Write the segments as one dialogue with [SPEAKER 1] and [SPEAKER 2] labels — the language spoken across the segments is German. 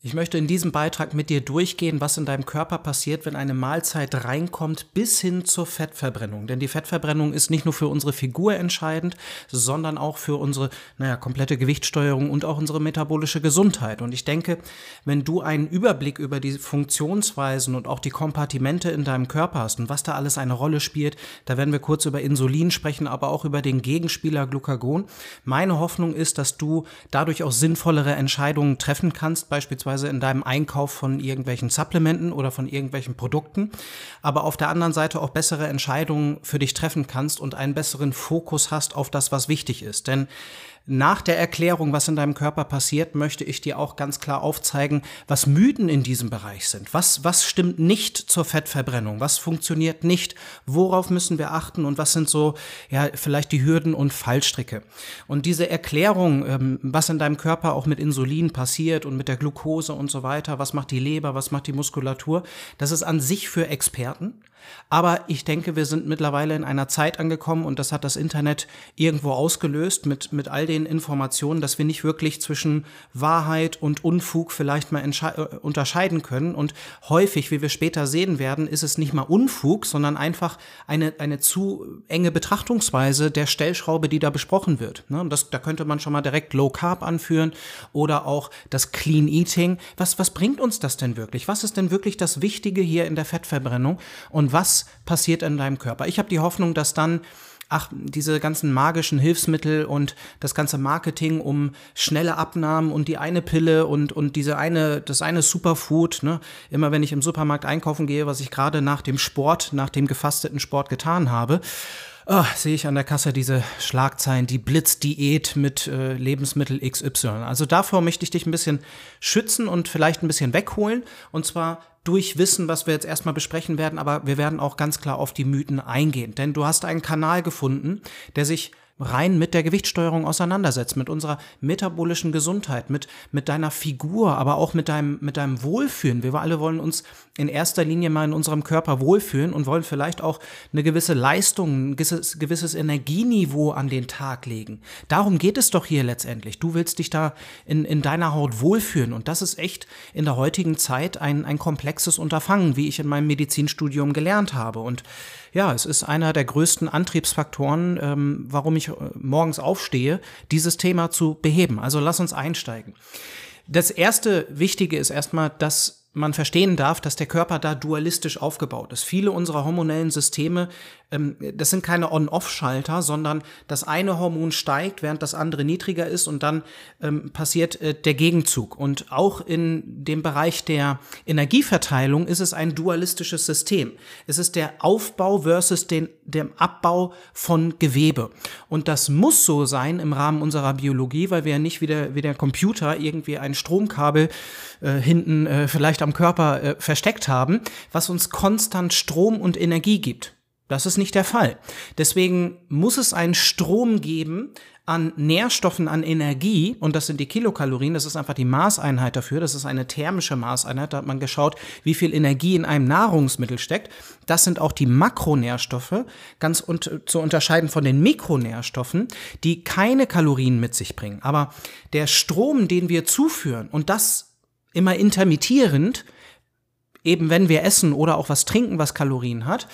[SPEAKER 1] Ich möchte in diesem Beitrag mit dir durchgehen, was in deinem Körper passiert, wenn eine Mahlzeit reinkommt, bis hin zur Fettverbrennung. Denn die Fettverbrennung ist nicht nur für unsere Figur entscheidend, sondern auch für unsere, naja, komplette Gewichtssteuerung und auch unsere metabolische Gesundheit. Und ich denke, wenn du einen Überblick über die Funktionsweisen und auch die Kompartimente in deinem Körper hast und was da alles eine Rolle spielt, da werden wir kurz über Insulin sprechen, aber auch über den Gegenspieler Glucagon. Meine Hoffnung ist, dass du dadurch auch sinnvollere Entscheidungen treffen kannst, beispielsweise beispielsweise in deinem Einkauf von irgendwelchen Supplementen oder von irgendwelchen Produkten, aber auf der anderen Seite auch bessere Entscheidungen für dich treffen kannst und einen besseren Fokus hast auf das, was wichtig ist. Denn nach der Erklärung, was in deinem Körper passiert, möchte ich dir auch ganz klar aufzeigen, was Mythen in diesem Bereich sind. Was, was stimmt nicht zur Fettverbrennung? Was funktioniert nicht? Worauf müssen wir achten? Und was sind so, ja, vielleicht die Hürden und Fallstricke? Und diese Erklärung, ähm, was in deinem Körper auch mit Insulin passiert und mit der Glucose und so weiter, was macht die Leber, was macht die Muskulatur, das ist an sich für Experten. Aber ich denke, wir sind mittlerweile in einer Zeit angekommen und das hat das Internet irgendwo ausgelöst mit, mit all den Informationen, dass wir nicht wirklich zwischen Wahrheit und Unfug vielleicht mal äh, unterscheiden können. Und häufig, wie wir später sehen werden, ist es nicht mal Unfug, sondern einfach eine, eine zu enge Betrachtungsweise der Stellschraube, die da besprochen wird. Ne? Und das, da könnte man schon mal direkt Low Carb anführen oder auch das Clean Eating. Was, was bringt uns das denn wirklich? Was ist denn wirklich das Wichtige hier in der Fettverbrennung? Und was passiert in deinem Körper. Ich habe die Hoffnung, dass dann ach, diese ganzen magischen Hilfsmittel und das ganze Marketing um schnelle Abnahmen und die eine Pille und, und diese eine, das eine Superfood, ne? Immer wenn ich im Supermarkt einkaufen gehe, was ich gerade nach dem Sport, nach dem gefasteten Sport getan habe, oh, sehe ich an der Kasse diese Schlagzeilen, die Blitzdiät mit äh, Lebensmittel XY. Also davor möchte ich dich ein bisschen schützen und vielleicht ein bisschen wegholen. Und zwar durch Wissen, was wir jetzt erstmal besprechen werden, aber wir werden auch ganz klar auf die Mythen eingehen. Denn du hast einen Kanal gefunden, der sich rein mit der Gewichtssteuerung auseinandersetzt, mit unserer metabolischen Gesundheit, mit, mit deiner Figur, aber auch mit deinem, mit deinem Wohlfühlen. Wir alle wollen uns in erster Linie mal in unserem Körper wohlfühlen und wollen vielleicht auch eine gewisse Leistung, ein gewisses, gewisses Energieniveau an den Tag legen. Darum geht es doch hier letztendlich. Du willst dich da in, in deiner Haut wohlfühlen und das ist echt in der heutigen Zeit ein, ein komplexes Unterfangen, wie ich in meinem Medizinstudium gelernt habe. Und ja, es ist einer der größten Antriebsfaktoren, ähm, warum ich äh, morgens aufstehe, dieses Thema zu beheben. Also lass uns einsteigen. Das erste Wichtige ist erstmal, dass man verstehen darf, dass der Körper da dualistisch aufgebaut ist. Viele unserer hormonellen Systeme, das sind keine On-Off-Schalter, sondern das eine Hormon steigt, während das andere niedriger ist und dann ähm, passiert äh, der Gegenzug. Und auch in dem Bereich der Energieverteilung ist es ein dualistisches System. Es ist der Aufbau versus den, dem Abbau von Gewebe. Und das muss so sein im Rahmen unserer Biologie, weil wir ja nicht wie der, wie der Computer irgendwie ein Stromkabel äh, hinten äh, vielleicht am Körper äh, versteckt haben, was uns konstant Strom und Energie gibt. Das ist nicht der Fall. Deswegen muss es einen Strom geben an Nährstoffen, an Energie, und das sind die Kilokalorien, das ist einfach die Maßeinheit dafür, das ist eine thermische Maßeinheit, da hat man geschaut, wie viel Energie in einem Nahrungsmittel steckt. Das sind auch die Makronährstoffe, ganz un zu unterscheiden von den Mikronährstoffen, die keine Kalorien mit sich bringen. Aber der Strom, den wir zuführen, und das immer intermittierend, eben wenn wir essen oder auch was trinken, was Kalorien hat,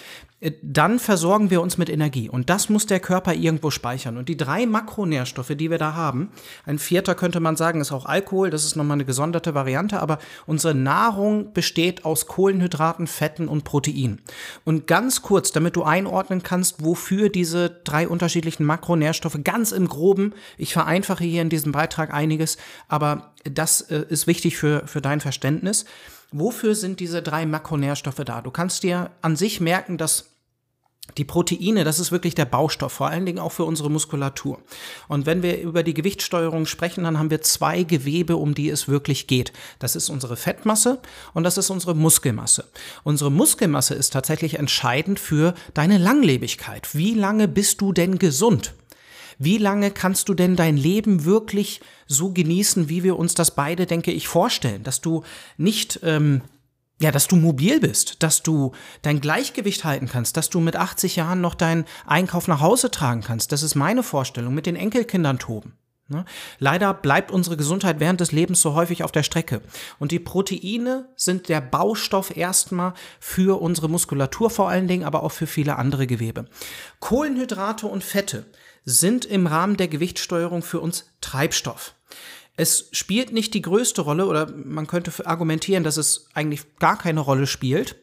[SPEAKER 1] äh, dann versorgen wir uns mit Energie. Und das muss der Körper irgendwo speichern. Und die drei Makronährstoffe, die wir da haben, ein vierter könnte man sagen, ist auch Alkohol, das ist nochmal eine gesonderte Variante, aber unsere Nahrung besteht aus Kohlenhydraten, Fetten und Proteinen. Und ganz kurz, damit du einordnen kannst, wofür diese drei unterschiedlichen Makronährstoffe ganz im groben, ich vereinfache hier in diesem Beitrag einiges, aber das äh, ist wichtig für, für dein Verständnis. Wofür sind diese drei Makronährstoffe da? Du kannst dir an sich merken, dass die Proteine, das ist wirklich der Baustoff, vor allen Dingen auch für unsere Muskulatur. Und wenn wir über die Gewichtssteuerung sprechen, dann haben wir zwei Gewebe, um die es wirklich geht. Das ist unsere Fettmasse und das ist unsere Muskelmasse. Unsere Muskelmasse ist tatsächlich entscheidend für deine Langlebigkeit. Wie lange bist du denn gesund? Wie lange kannst du denn dein Leben wirklich so genießen, wie wir uns das beide, denke ich, vorstellen? Dass du nicht, ähm, ja, dass du mobil bist, dass du dein Gleichgewicht halten kannst, dass du mit 80 Jahren noch deinen Einkauf nach Hause tragen kannst. Das ist meine Vorstellung, mit den Enkelkindern toben. Ne? Leider bleibt unsere Gesundheit während des Lebens so häufig auf der Strecke. Und die Proteine sind der Baustoff erstmal für unsere Muskulatur vor allen Dingen, aber auch für viele andere Gewebe. Kohlenhydrate und Fette sind im Rahmen der Gewichtssteuerung für uns Treibstoff. Es spielt nicht die größte Rolle oder man könnte argumentieren, dass es eigentlich gar keine Rolle spielt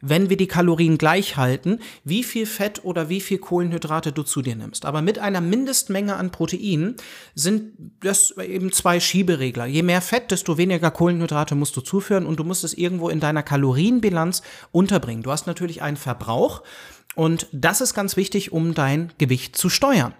[SPEAKER 1] wenn wir die Kalorien gleich halten, wie viel Fett oder wie viel Kohlenhydrate du zu dir nimmst. Aber mit einer Mindestmenge an Proteinen sind das eben zwei Schieberegler. Je mehr Fett, desto weniger Kohlenhydrate musst du zuführen und du musst es irgendwo in deiner Kalorienbilanz unterbringen. Du hast natürlich einen Verbrauch und das ist ganz wichtig, um dein Gewicht zu steuern.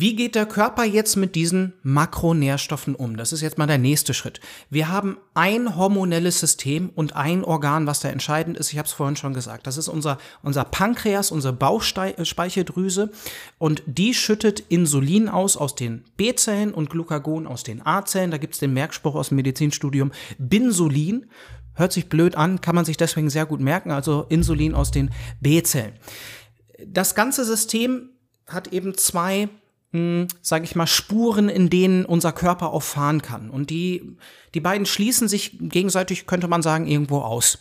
[SPEAKER 1] Wie geht der Körper jetzt mit diesen Makronährstoffen um? Das ist jetzt mal der nächste Schritt. Wir haben ein hormonelles System und ein Organ, was da entscheidend ist. Ich habe es vorhin schon gesagt. Das ist unser, unser Pankreas, unsere Bauchspeicheldrüse. Und die schüttet Insulin aus aus den B-Zellen und Glucagon aus den A-Zellen. Da gibt es den Merkspruch aus dem Medizinstudium Binsulin. Hört sich blöd an, kann man sich deswegen sehr gut merken. Also Insulin aus den B-Zellen. Das ganze System hat eben zwei sage ich mal, Spuren, in denen unser Körper auch fahren kann. Und die, die beiden schließen sich gegenseitig, könnte man sagen, irgendwo aus.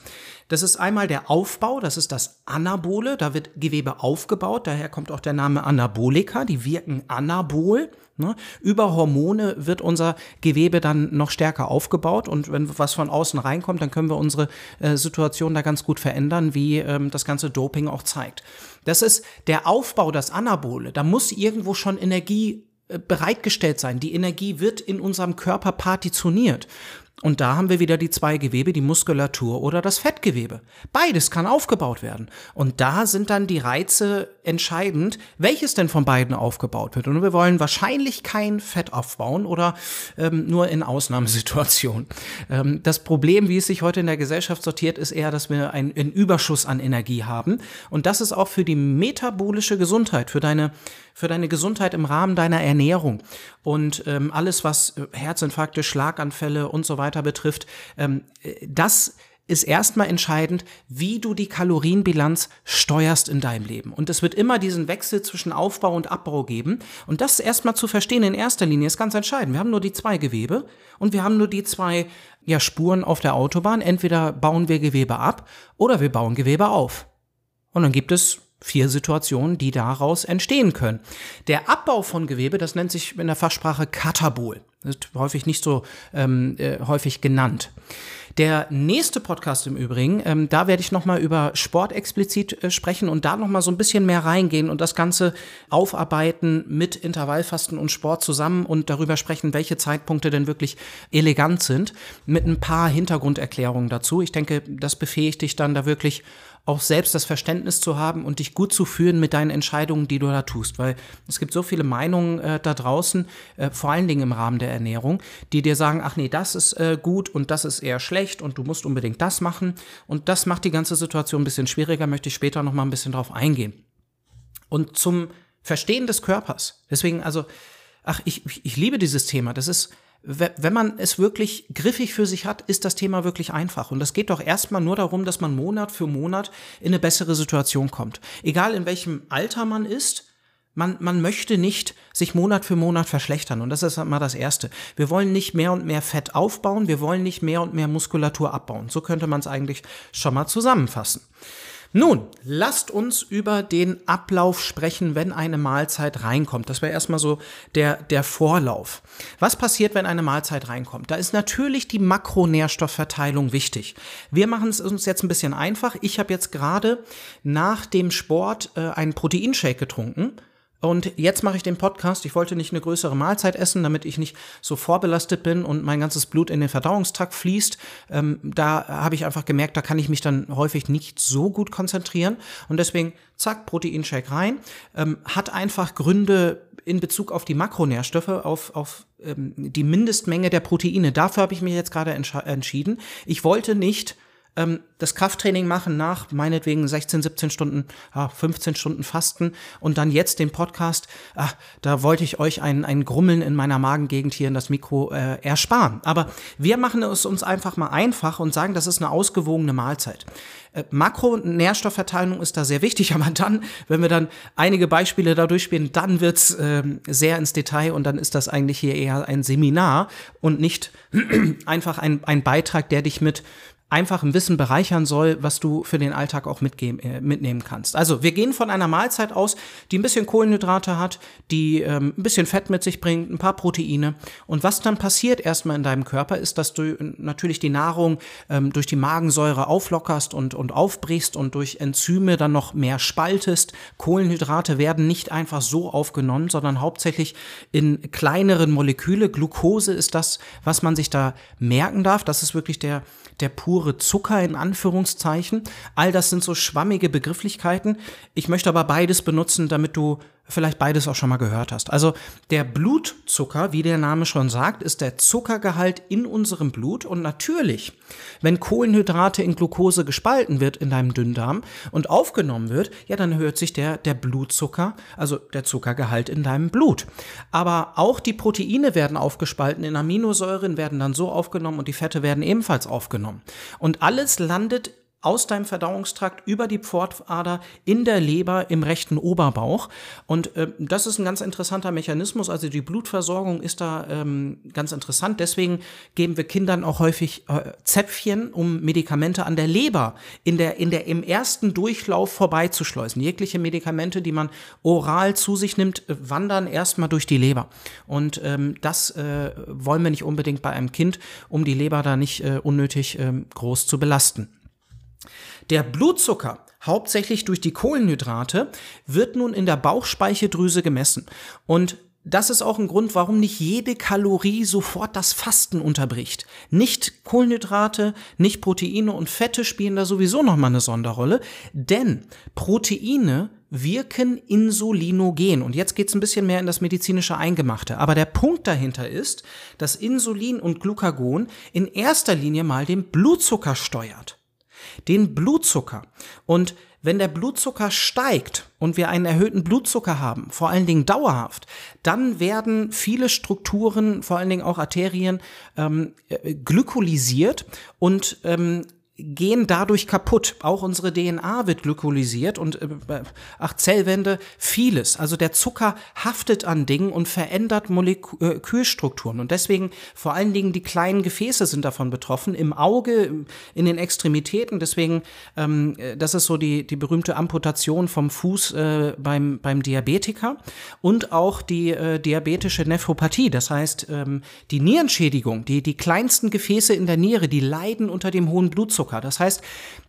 [SPEAKER 1] Das ist einmal der Aufbau, das ist das Anabole, da wird Gewebe aufgebaut, daher kommt auch der Name Anabolika, die wirken anabol. Ne? Über Hormone wird unser Gewebe dann noch stärker aufgebaut und wenn was von außen reinkommt, dann können wir unsere äh, Situation da ganz gut verändern, wie ähm, das ganze Doping auch zeigt. Das ist der Aufbau, das Anabole. Da muss irgendwo schon Energie äh, bereitgestellt sein. Die Energie wird in unserem Körper partitioniert. Und da haben wir wieder die zwei Gewebe, die Muskulatur oder das Fettgewebe. Beides kann aufgebaut werden. Und da sind dann die Reize entscheidend, welches denn von beiden aufgebaut wird. Und wir wollen wahrscheinlich kein Fett aufbauen oder ähm, nur in Ausnahmesituationen. Ähm, das Problem, wie es sich heute in der Gesellschaft sortiert, ist eher, dass wir einen, einen Überschuss an Energie haben. Und das ist auch für die metabolische Gesundheit, für deine für deine Gesundheit im Rahmen deiner Ernährung und ähm, alles, was äh, Herzinfarkte, Schlaganfälle und so weiter betrifft, ähm, äh, das ist erstmal entscheidend, wie du die Kalorienbilanz steuerst in deinem Leben. Und es wird immer diesen Wechsel zwischen Aufbau und Abbau geben. Und das erstmal zu verstehen in erster Linie ist ganz entscheidend. Wir haben nur die zwei Gewebe und wir haben nur die zwei ja, Spuren auf der Autobahn. Entweder bauen wir Gewebe ab oder wir bauen Gewebe auf. Und dann gibt es vier Situationen, die daraus entstehen können. Der Abbau von Gewebe, das nennt sich in der Fachsprache Katabol. Das ist häufig nicht so ähm, äh, häufig genannt. Der nächste Podcast im Übrigen, ähm, da werde ich nochmal über Sport explizit äh, sprechen und da nochmal so ein bisschen mehr reingehen und das Ganze aufarbeiten mit Intervallfasten und Sport zusammen und darüber sprechen, welche Zeitpunkte denn wirklich elegant sind, mit ein paar Hintergrunderklärungen dazu. Ich denke, das befähigt dich dann da wirklich auch selbst das Verständnis zu haben und dich gut zu führen mit deinen Entscheidungen, die du da tust. Weil es gibt so viele Meinungen äh, da draußen, äh, vor allen Dingen im Rahmen der Ernährung, die dir sagen, ach nee, das ist äh, gut und das ist eher schlecht und du musst unbedingt das machen. Und das macht die ganze Situation ein bisschen schwieriger, möchte ich später noch mal ein bisschen drauf eingehen. Und zum Verstehen des Körpers. Deswegen, also, ach, ich, ich liebe dieses Thema. Das ist, wenn man es wirklich griffig für sich hat, ist das Thema wirklich einfach. Und das geht doch erstmal nur darum, dass man Monat für Monat in eine bessere Situation kommt. Egal in welchem Alter man ist, man, man möchte nicht sich Monat für Monat verschlechtern. Und das ist mal das Erste. Wir wollen nicht mehr und mehr Fett aufbauen, wir wollen nicht mehr und mehr Muskulatur abbauen. So könnte man es eigentlich schon mal zusammenfassen. Nun, lasst uns über den Ablauf sprechen, wenn eine Mahlzeit reinkommt. Das wäre erstmal so der, der Vorlauf. Was passiert, wenn eine Mahlzeit reinkommt? Da ist natürlich die Makronährstoffverteilung wichtig. Wir machen es uns jetzt ein bisschen einfach. Ich habe jetzt gerade nach dem Sport äh, einen Proteinshake getrunken und jetzt mache ich den Podcast. Ich wollte nicht eine größere Mahlzeit essen, damit ich nicht so vorbelastet bin und mein ganzes Blut in den Verdauungstrakt fließt. Ähm, da habe ich einfach gemerkt, da kann ich mich dann häufig nicht so gut konzentrieren. Und deswegen, zack, Proteinshake rein. Ähm, hat einfach Gründe in Bezug auf die Makronährstoffe, auf, auf ähm, die Mindestmenge der Proteine. Dafür habe ich mich jetzt gerade entschieden. Ich wollte nicht ähm, das Krafttraining machen nach meinetwegen 16, 17 Stunden, ah, 15 Stunden Fasten und dann jetzt den Podcast, ah, da wollte ich euch ein, ein Grummeln in meiner Magengegend hier in das Mikro äh, ersparen. Aber wir machen es uns einfach mal einfach und sagen, das ist eine ausgewogene Mahlzeit. äh, Makronährstoffverteilung ist da sehr wichtig, aber dann, wenn wir dann einige Beispiele da durchspielen, dann wird's äh, sehr ins Detail und dann ist das eigentlich hier eher ein Seminar und nicht einfach ein, ein Beitrag, der dich mit einfachem Wissen bereichern soll, was du für den Alltag auch mitgeben, äh, mitnehmen kannst. Also wir gehen von einer Mahlzeit aus, die ein bisschen Kohlenhydrate hat, die ähm, ein bisschen Fett mit sich bringt, ein paar Proteine. Und was dann passiert erstmal in deinem Körper ist, dass du natürlich die Nahrung ähm, durch die Magensäure auflockerst und, und aufbrichst und durch Enzyme dann noch mehr spaltest. Kohlenhydrate werden nicht einfach so aufgenommen, sondern hauptsächlich in kleineren Moleküle. Glucose ist das, was man sich da merken darf. Das ist wirklich der, der pure Zucker in Anführungszeichen. All das sind so schwammige Begrifflichkeiten. Ich möchte aber beides benutzen, damit du vielleicht beides auch schon mal gehört hast. Also der Blutzucker, wie der Name schon sagt, ist der Zuckergehalt in unserem Blut und natürlich, wenn Kohlenhydrate in Glucose gespalten wird in deinem Dünndarm und aufgenommen wird, ja, dann erhöht sich der, der Blutzucker, also der Zuckergehalt in deinem Blut. Aber auch die Proteine werden aufgespalten in Aminosäuren, werden dann so aufgenommen und die Fette werden ebenfalls aufgenommen. Und alles landet aus deinem Verdauungstrakt über die Pfortader in der Leber im rechten Oberbauch. Und äh, das ist ein ganz interessanter Mechanismus. Also die Blutversorgung ist da ähm, ganz interessant. Deswegen geben wir Kindern auch häufig äh, Zäpfchen, um Medikamente an der Leber in der, in der im ersten Durchlauf vorbeizuschleusen. Jegliche Medikamente, die man oral zu sich nimmt, äh, wandern erstmal durch die Leber. Und ähm, das äh, wollen wir nicht unbedingt bei einem Kind, um die Leber da nicht äh, unnötig äh, groß zu belasten. Der Blutzucker, hauptsächlich durch die Kohlenhydrate, wird nun in der Bauchspeicheldrüse gemessen. Und das ist auch ein Grund, warum nicht jede Kalorie sofort das Fasten unterbricht. Nicht Kohlenhydrate, nicht Proteine und Fette spielen da sowieso nochmal eine Sonderrolle, denn Proteine wirken insulinogen. Und jetzt geht's ein bisschen mehr in das medizinische Eingemachte. Aber der Punkt dahinter ist, dass Insulin und Glucagon in erster Linie mal den Blutzucker steuert den Blutzucker. Und wenn der Blutzucker steigt und wir einen erhöhten Blutzucker haben, vor allen Dingen dauerhaft, dann werden viele Strukturen, vor allen Dingen auch Arterien, ähm, äh, glykolysiert und ähm, gehen dadurch kaputt. Auch unsere DNA wird glykolysiert und äh, ach Zellwände, vieles. Also der Zucker haftet an Dingen und verändert Molekülstrukturen und deswegen vor allen Dingen die kleinen Gefäße sind davon betroffen, im Auge, in den Extremitäten. Deswegen, ähm, das ist so die die berühmte Amputation vom Fuß äh, beim beim Diabetiker und auch die äh, diabetische Nephropathie. Das heißt, ähm, die Nierenschädigung, die die kleinsten Gefäße in der Niere, die leiden unter dem hohen Blutzucker. Blutzucker. Das heißt,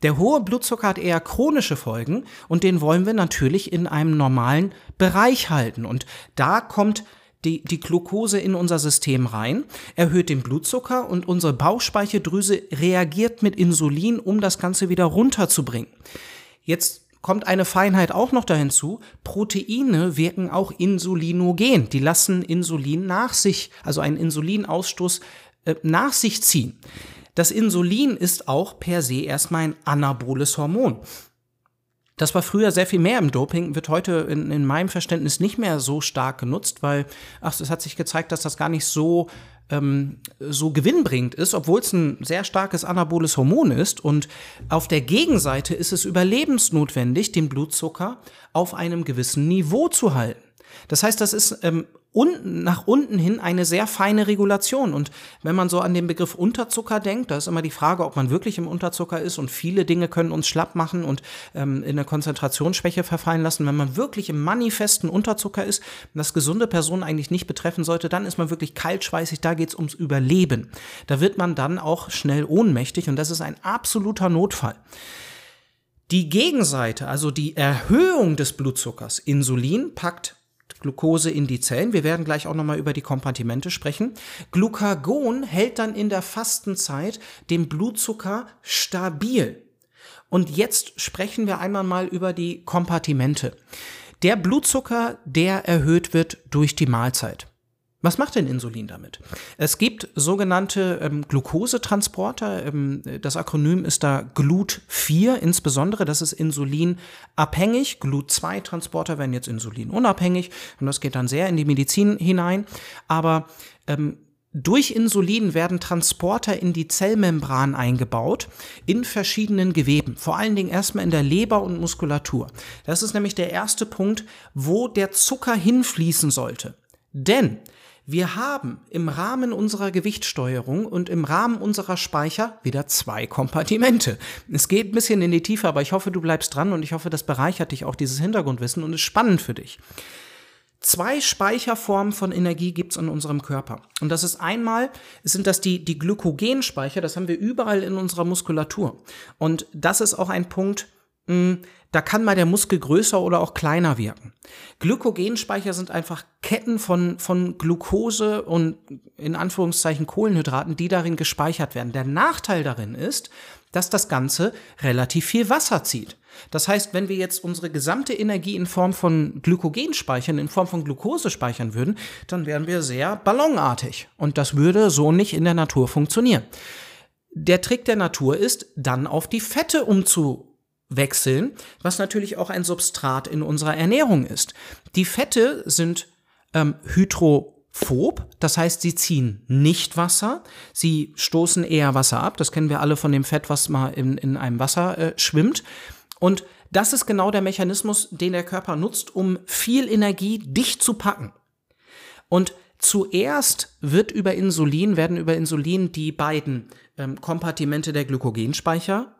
[SPEAKER 1] der hohe Blutzucker hat eher chronische Folgen und den wollen wir natürlich in einem normalen Bereich halten. Und da kommt die, die Glucose in unser System rein, erhöht den Blutzucker und unsere Bauchspeicheldrüse reagiert mit Insulin, um das Ganze wieder runterzubringen. Jetzt kommt eine Feinheit auch noch dahin zu. Proteine wirken auch insulinogen. Die lassen Insulin nach sich, also einen Insulinausstoß äh, nach sich ziehen. Das Insulin ist auch per se erstmal ein anaboles Hormon. Das war früher sehr viel mehr im Doping, wird heute in, in meinem Verständnis nicht mehr so stark genutzt, weil, ach, es hat sich gezeigt, dass das gar nicht so ähm, so gewinnbringend ist, obwohl es ein sehr starkes anaboles Hormon ist. Und auf der Gegenseite ist es überlebensnotwendig, den Blutzucker auf einem gewissen Niveau zu halten. Das heißt, das ist ähm, unten, nach unten hin eine sehr feine Regulation. Und wenn man so an den Begriff Unterzucker denkt, da ist immer die Frage, ob man wirklich im Unterzucker ist und viele Dinge können uns schlapp machen und ähm, in eine Konzentrationsschwäche verfallen lassen. Wenn man wirklich im manifesten Unterzucker ist, das gesunde Personen eigentlich nicht betreffen sollte, dann ist man wirklich kaltschweißig, da geht's ums Überleben. Da wird man dann auch schnell ohnmächtig und das ist ein absoluter Notfall. Die Gegenseite, also die Erhöhung des Blutzuckers, Insulin, packt Glucose in die Zellen. Wir werden gleich auch nochmal über die Kompartimente sprechen. Glucagon hält dann in der Fastenzeit den Blutzucker stabil. Und jetzt sprechen wir einmal mal über die Kompartimente. Der Blutzucker, der erhöht wird durch die Mahlzeit. Was macht denn Insulin damit? Es gibt sogenannte ähm, Glukosetransporter. Ähm, das Akronym ist da GLUT4 insbesondere. Das ist insulinabhängig. GLUT2-Transporter werden jetzt insulinunabhängig. Und das geht dann sehr in die Medizin hinein. Aber ähm, durch Insulin werden Transporter in die Zellmembran eingebaut, in verschiedenen Geweben, vor allen Dingen erstmal in der Leber und Muskulatur. Das ist nämlich der erste Punkt, wo der Zucker hinfließen sollte. Denn wir haben im Rahmen unserer Gewichtssteuerung und im Rahmen unserer Speicher wieder zwei Kompartimente. Es geht ein bisschen in die Tiefe, aber ich hoffe, du bleibst dran und ich hoffe, das bereichert dich auch dieses Hintergrundwissen und ist spannend für dich. Zwei Speicherformen von Energie gibt's in unserem Körper. Und das ist einmal, sind das die, die Glykogenspeicher, das haben wir überall in unserer Muskulatur. Und das ist auch ein Punkt, da kann mal der Muskel größer oder auch kleiner wirken. Glykogenspeicher sind einfach Ketten von, von Glucose und in Anführungszeichen Kohlenhydraten, die darin gespeichert werden. Der Nachteil darin ist, dass das Ganze relativ viel Wasser zieht. Das heißt, wenn wir jetzt unsere gesamte Energie in Form von Glykogen speichern, in Form von Glucose speichern würden, dann wären wir sehr ballonartig. Und das würde so nicht in der Natur funktionieren. Der Trick der Natur ist, dann auf die Fette umzuwechseln, was natürlich auch ein Substrat in unserer Ernährung ist. Die Fette sind ähm, hydro phob, das heißt, sie ziehen nicht Wasser, sie stoßen eher Wasser ab. Das kennen wir alle von dem Fett, was mal in, in einem Wasser äh, schwimmt. Und das ist genau der Mechanismus, den der Körper nutzt, um viel Energie dicht zu packen. Und zuerst wird über Insulin, werden über Insulin die beiden ähm, Kompartimente der Glykogenspeicher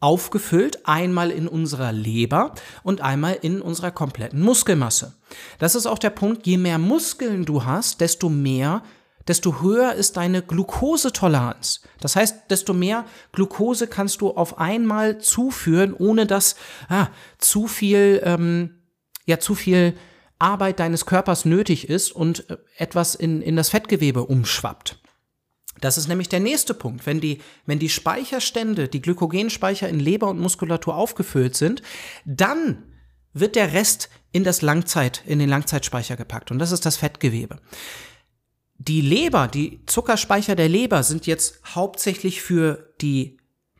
[SPEAKER 1] aufgefüllt, einmal in unserer Leber und einmal in unserer kompletten Muskelmasse. Das ist auch der Punkt, je mehr Muskeln du hast, desto mehr desto höher ist deine Glukosetoleranz. Das heißt, desto mehr Glukose kannst du auf einmal zuführen, ohne dass ah, zu viel, ähm, ja, zu viel Arbeit deines Körpers nötig ist und äh, etwas in, in das Fettgewebe umschwappt. Das ist nämlich der nächste Punkt. Wenn die, wenn die Speicherstände, die Glykogenspeicher in Leber und Muskulatur aufgefüllt sind, dann wird der Rest in das Langzeit, in den Langzeitspeicher gepackt. Und das ist das Fettgewebe. Die Leber, die Zuckerspeicher der Leber sind jetzt hauptsächlich für die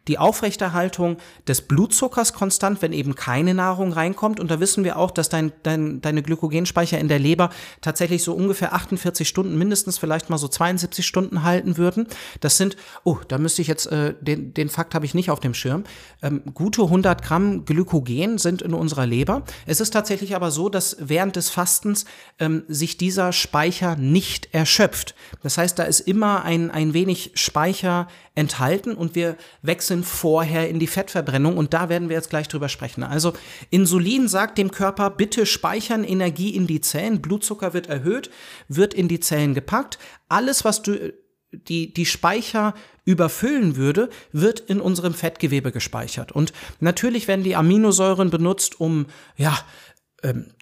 [SPEAKER 1] die Aufrechterhaltung des Blutzuckers konstant, wenn eben keine Nahrung reinkommt. Und da wissen wir auch, dass dein, dein, deine Glykogenspeicher in der Leber tatsächlich so ungefähr 48 Stunden, mindestens vielleicht mal so 72 Stunden halten würden. Das sind, oh, da müsste ich jetzt, äh, den, den Fakt habe ich nicht auf dem Schirm, ähm, gute 100 Gramm Glykogen sind in unserer Leber. Es ist tatsächlich aber so, dass während des Fastens ähm, sich dieser Speicher nicht erschöpft. Das heißt, da ist immer ein, ein wenig Speicher enthalten und wir wechseln vorher in die Fettverbrennung und da werden wir jetzt gleich drüber sprechen. Also Insulin sagt dem Körper, bitte speichern Energie in die Zellen, Blutzucker wird erhöht, wird in die Zellen gepackt. Alles, was du die, die Speicher überfüllen würde, wird in unserem Fettgewebe gespeichert. Und natürlich werden die Aminosäuren benutzt, um, ja,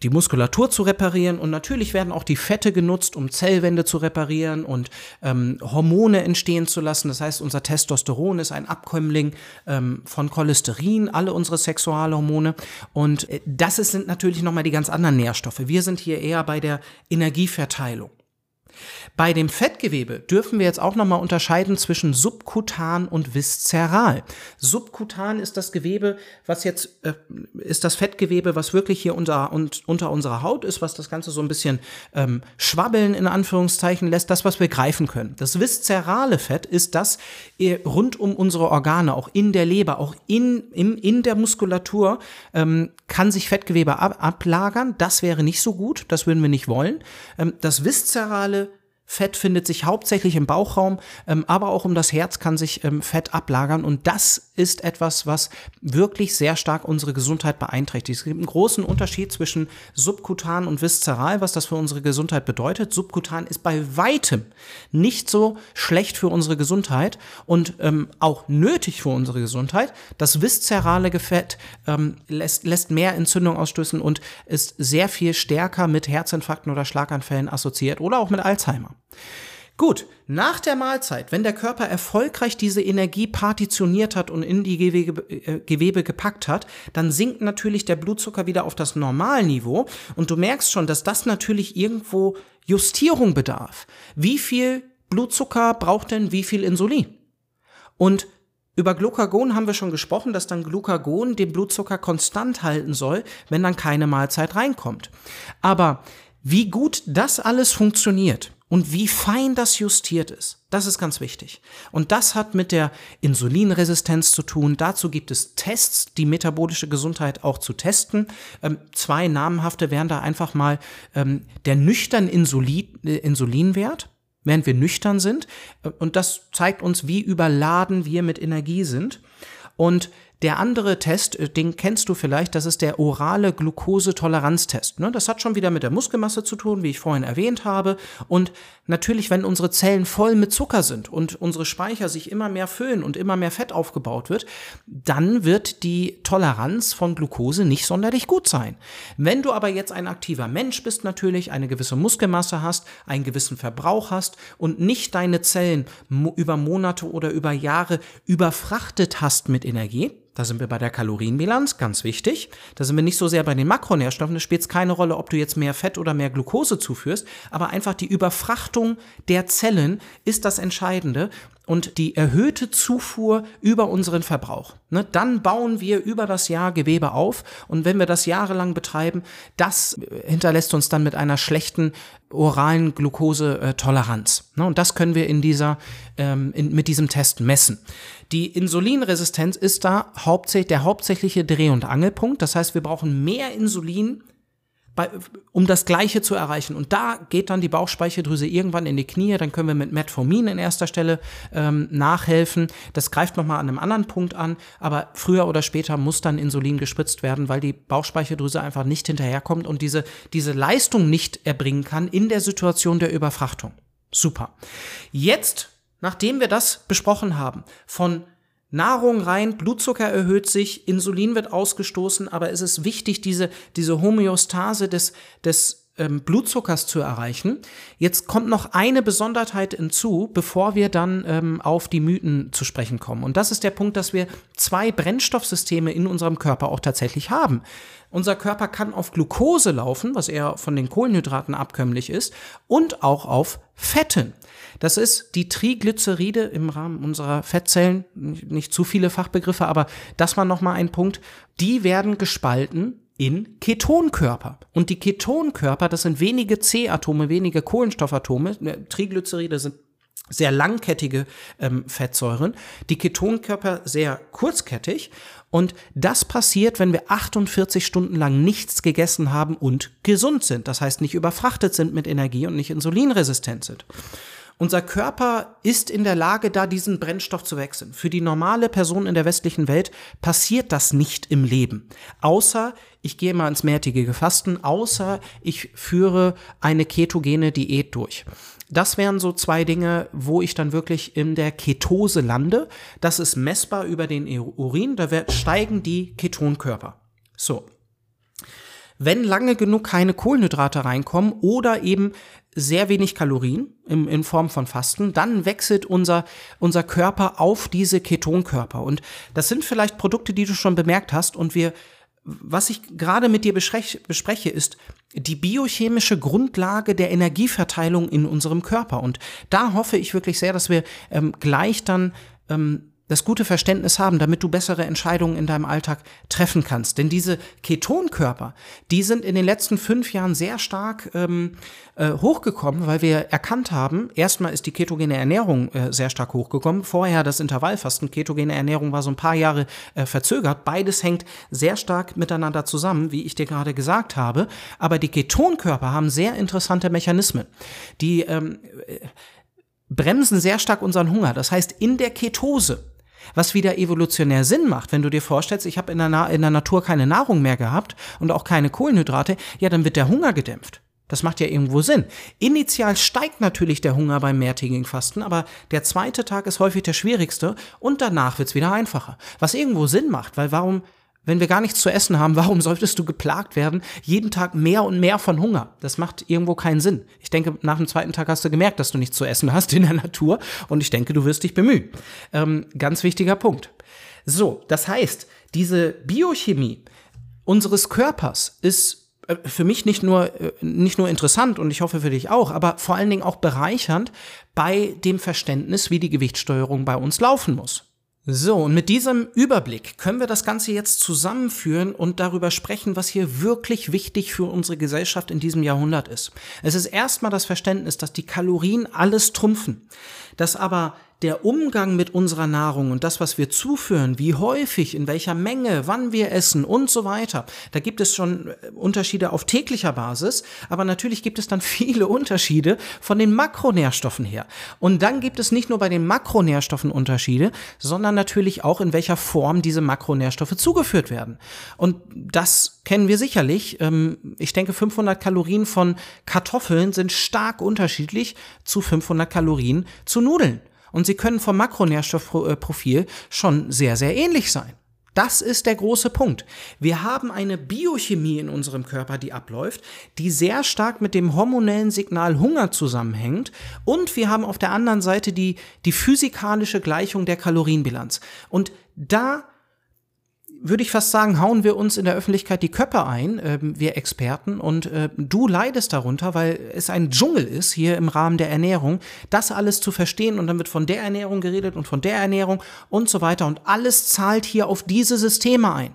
[SPEAKER 1] die Muskulatur zu reparieren und natürlich werden auch die Fette genutzt, um Zellwände zu reparieren und ähm, Hormone entstehen zu lassen. Das heißt, unser Testosteron ist ein Abkömmling ähm, von Cholesterin, alle unsere Sexualhormone und äh, das sind natürlich nochmal die ganz anderen Nährstoffe. Wir sind hier eher bei der Energieverteilung. Bei dem Fettgewebe dürfen wir jetzt auch nochmal unterscheiden zwischen subkutan und viszeral. Subkutan ist das Gewebe, was jetzt äh, ist das Fettgewebe, was wirklich hier unter, und, unter unserer Haut ist, was das Ganze so ein bisschen ähm, schwabbeln in Anführungszeichen lässt, das, was wir greifen können. Das viszerale Fett ist das äh, rund um unsere Organe, auch in der Leber, auch in, in, in der Muskulatur ähm, kann sich Fettgewebe ab, ablagern. Das wäre nicht so gut, das würden wir nicht wollen. Ähm, das viszerale Fett findet sich hauptsächlich im Bauchraum, ähm, aber auch um das Herz kann sich ähm, Fett ablagern. Und das ist etwas, was wirklich sehr stark unsere Gesundheit beeinträchtigt. Es gibt einen großen Unterschied zwischen subkutan und viszeral, was das für unsere Gesundheit bedeutet. Subkutan ist bei weitem nicht so schlecht für unsere Gesundheit und ähm, auch nötig für unsere Gesundheit. Das viszerale Fett ähm, lässt, lässt mehr Entzündung ausstößen und ist sehr viel stärker mit Herzinfarkten oder Schlaganfällen assoziiert oder auch mit Alzheimer. Gut, nach der Mahlzeit, wenn der Körper erfolgreich diese Energie partitioniert hat und in die Gewebe, äh, Gewebe gepackt hat, dann sinkt natürlich der Blutzucker wieder auf das Normalniveau und du merkst schon, dass das natürlich irgendwo Justierung bedarf. Wie viel Blutzucker braucht denn wie viel Insulin? Und über Glucagon haben wir schon gesprochen, dass dann Glucagon den Blutzucker konstant halten soll, wenn dann keine Mahlzeit reinkommt. Aber wie gut das alles funktioniert und wie fein das justiert ist. Das ist ganz wichtig. Und das hat mit der Insulinresistenz zu tun. Dazu gibt es Tests, die metabolische Gesundheit auch zu testen. Ähm, zwei namenhafte wären da einfach mal ähm, der nüchtern Insulin, äh, Insulinwert, während wir nüchtern sind. Äh, und das zeigt uns, wie überladen wir mit Energie sind. Und der andere Test, äh, den kennst du vielleicht, das ist der orale Glukosetoleranztest. Ne? Das hat schon wieder mit der Muskelmasse zu tun, wie ich vorhin erwähnt habe. Und natürlich, wenn unsere Zellen voll mit Zucker sind und unsere Speicher sich immer mehr füllen und immer mehr Fett aufgebaut wird, dann wird die Toleranz von Glukose nicht sonderlich gut sein. Wenn du aber jetzt ein aktiver Mensch bist, natürlich eine gewisse Muskelmasse hast, einen gewissen Verbrauch hast und nicht deine Zellen über Monate oder über Jahre überfrachtet hast mit Energie, da sind wir bei der Kalorienbilanz, ganz wichtig. Da sind wir nicht so sehr bei den Makronährstoffen. Da spielt es keine Rolle, ob du jetzt mehr Fett oder mehr Glucose zuführst, aber einfach die Überfrachtung der Zellen ist das Entscheidende und die erhöhte Zufuhr über unseren Verbrauch. Ne, dann bauen wir über das Jahr Gewebe auf und wenn wir das jahrelang betreiben, das hinterlässt uns dann mit einer schlechten oralen Glukosetoleranz. Ne, und das können wir in dieser, ähm, in, mit diesem Test messen. Die Insulinresistenz ist da hauptsächlich der hauptsächliche Dreh- und Angelpunkt. Das heißt, wir brauchen mehr Insulin bei, um das Gleiche zu erreichen. Und da geht dann die Bauchspeicheldrüse irgendwann in die Knie. Dann können wir mit Metformin in erster Stelle ähm, nachhelfen. Das greift nochmal an einem anderen Punkt an. Aber früher oder später muss dann Insulin gespritzt werden, weil die Bauchspeicheldrüse einfach nicht hinterherkommt und diese, diese Leistung nicht erbringen kann in der Situation der Überfrachtung. Super. Jetzt, nachdem wir das besprochen haben, von Nahrung rein, Blutzucker erhöht sich, Insulin wird ausgestoßen, aber es ist wichtig, diese, diese Homöostase des, des ähm, Blutzuckers zu erreichen. Jetzt kommt noch eine Besonderheit hinzu, bevor wir dann ähm, auf die Mythen zu sprechen kommen. Und das ist der Punkt, dass wir zwei Brennstoffsysteme in unserem Körper auch tatsächlich haben. Unser Körper kann auf Glucose laufen, was eher von den Kohlenhydraten abkömmlich ist, und auch auf Fetten. Das ist die Triglyceride im Rahmen unserer Fettzellen, nicht zu viele Fachbegriffe, aber das war nochmal ein Punkt. Die werden gespalten in Ketonkörper. Und die Ketonkörper, das sind wenige C-Atome, wenige Kohlenstoffatome. Ne, Triglyceride sind sehr langkettige ähm, Fettsäuren, die Ketonkörper sehr kurzkettig und das passiert, wenn wir 48 Stunden lang nichts gegessen haben und gesund sind. Das heißt, nicht überfrachtet sind mit Energie und nicht insulinresistent sind. Unser Körper ist in der Lage, da diesen Brennstoff zu wechseln. Für die normale Person in der westlichen Welt passiert das nicht im Leben. Außer ich gehe mal ins mehrtägige Fasten, außer ich führe eine ketogene Diät durch. Das wären so zwei Dinge, wo ich dann wirklich in der Ketose lande. Das ist messbar über den Urin, da steigen die Ketonkörper. So. Wenn lange genug keine Kohlenhydrate reinkommen oder eben sehr wenig Kalorien in, in Form von Fasten, dann wechselt unser, unser Körper auf diese Ketonkörper. Und das sind vielleicht Produkte, die du schon bemerkt hast. Und wir, was ich gerade mit dir bespreche, bespreche, ist die biochemische Grundlage der Energieverteilung in unserem Körper. Und da hoffe ich wirklich sehr, dass wir ähm, gleich dann ähm, das gute Verständnis haben, damit du bessere Entscheidungen in deinem Alltag treffen kannst. Denn diese Ketonkörper, die sind in den letzten fünf Jahren sehr stark ähm, äh, hochgekommen, weil wir erkannt haben, erstmal ist die ketogene Ernährung äh, sehr stark hochgekommen. Vorher das Intervallfasten, ketogene Ernährung war so ein paar Jahre äh, verzögert. Beides hängt sehr stark miteinander zusammen, wie ich dir gerade gesagt habe. Aber die Ketonkörper haben sehr interessante Mechanismen. Die ähm, äh, bremsen sehr stark unseren Hunger. Das heißt, in der Ketose was wieder evolutionär Sinn macht, wenn du dir vorstellst, ich habe in, der in der Natur keine Nahrung mehr gehabt und auch keine Kohlenhydrate, ja, dann wird der Hunger gedämpft. Das macht ja irgendwo Sinn. Initial steigt natürlich der Hunger beim mehrtägigen Fasten, aber der zweite Tag ist häufig der schwierigste und danach wird's wieder einfacher. Was irgendwo Sinn macht, weil warum wenn wir gar nichts zu essen haben, warum solltest du geplagt werden, jeden Tag mehr und mehr von Hunger? Das macht irgendwo keinen Sinn. Ich denke, nach dem zweiten Tag hast du gemerkt, dass du nichts zu essen hast in der Natur und ich denke, du wirst dich bemühen. Ähm, ganz wichtiger Punkt. So, das heißt, diese Biochemie unseres Körpers ist äh, für mich nicht nur, äh, nicht nur interessant und ich hoffe für dich auch, aber vor allen Dingen auch bereichernd bei dem Verständnis, wie die Gewichtssteuerung bei uns laufen muss. So, und mit diesem Überblick können wir das Ganze jetzt zusammenführen und darüber sprechen, was hier wirklich wichtig für unsere Gesellschaft in diesem Jahrhundert ist. Es ist erstmal das Verständnis, dass die Kalorien alles trumpfen, dass aber der Umgang mit unserer Nahrung und das, was wir zuführen, wie häufig, in welcher Menge, wann wir essen und so weiter, da gibt es schon äh, Unterschiede auf täglicher Basis, aber natürlich gibt es dann viele Unterschiede von den Makronährstoffen her. Und dann gibt es nicht nur bei den Makronährstoffen Unterschiede, sondern natürlich auch in welcher Form diese Makronährstoffe zugeführt werden. Und das kennen wir sicherlich. Ähm, ich denke, 500 Kalorien von Kartoffeln sind stark unterschiedlich zu 500 Kalorien zu Nudeln und sie können vom Makronährstoffprofil schon sehr, sehr ähnlich sein. Das ist der große Punkt. Wir haben eine Biochemie in unserem Körper, die abläuft, die sehr stark mit dem hormonellen Signal Hunger zusammenhängt. Und wir haben auf der anderen Seite die, die physikalische Gleichung der Kalorienbilanz. Und da würde ich fast sagen, hauen wir uns in der Öffentlichkeit die Köpfe ein, äh, wir Experten, und äh, du leidest darunter, weil es ein Dschungel ist hier im Rahmen der Ernährung, das alles zu verstehen und dann wird von der Ernährung geredet und von der Ernährung und so weiter und alles zahlt hier auf diese Systeme ein.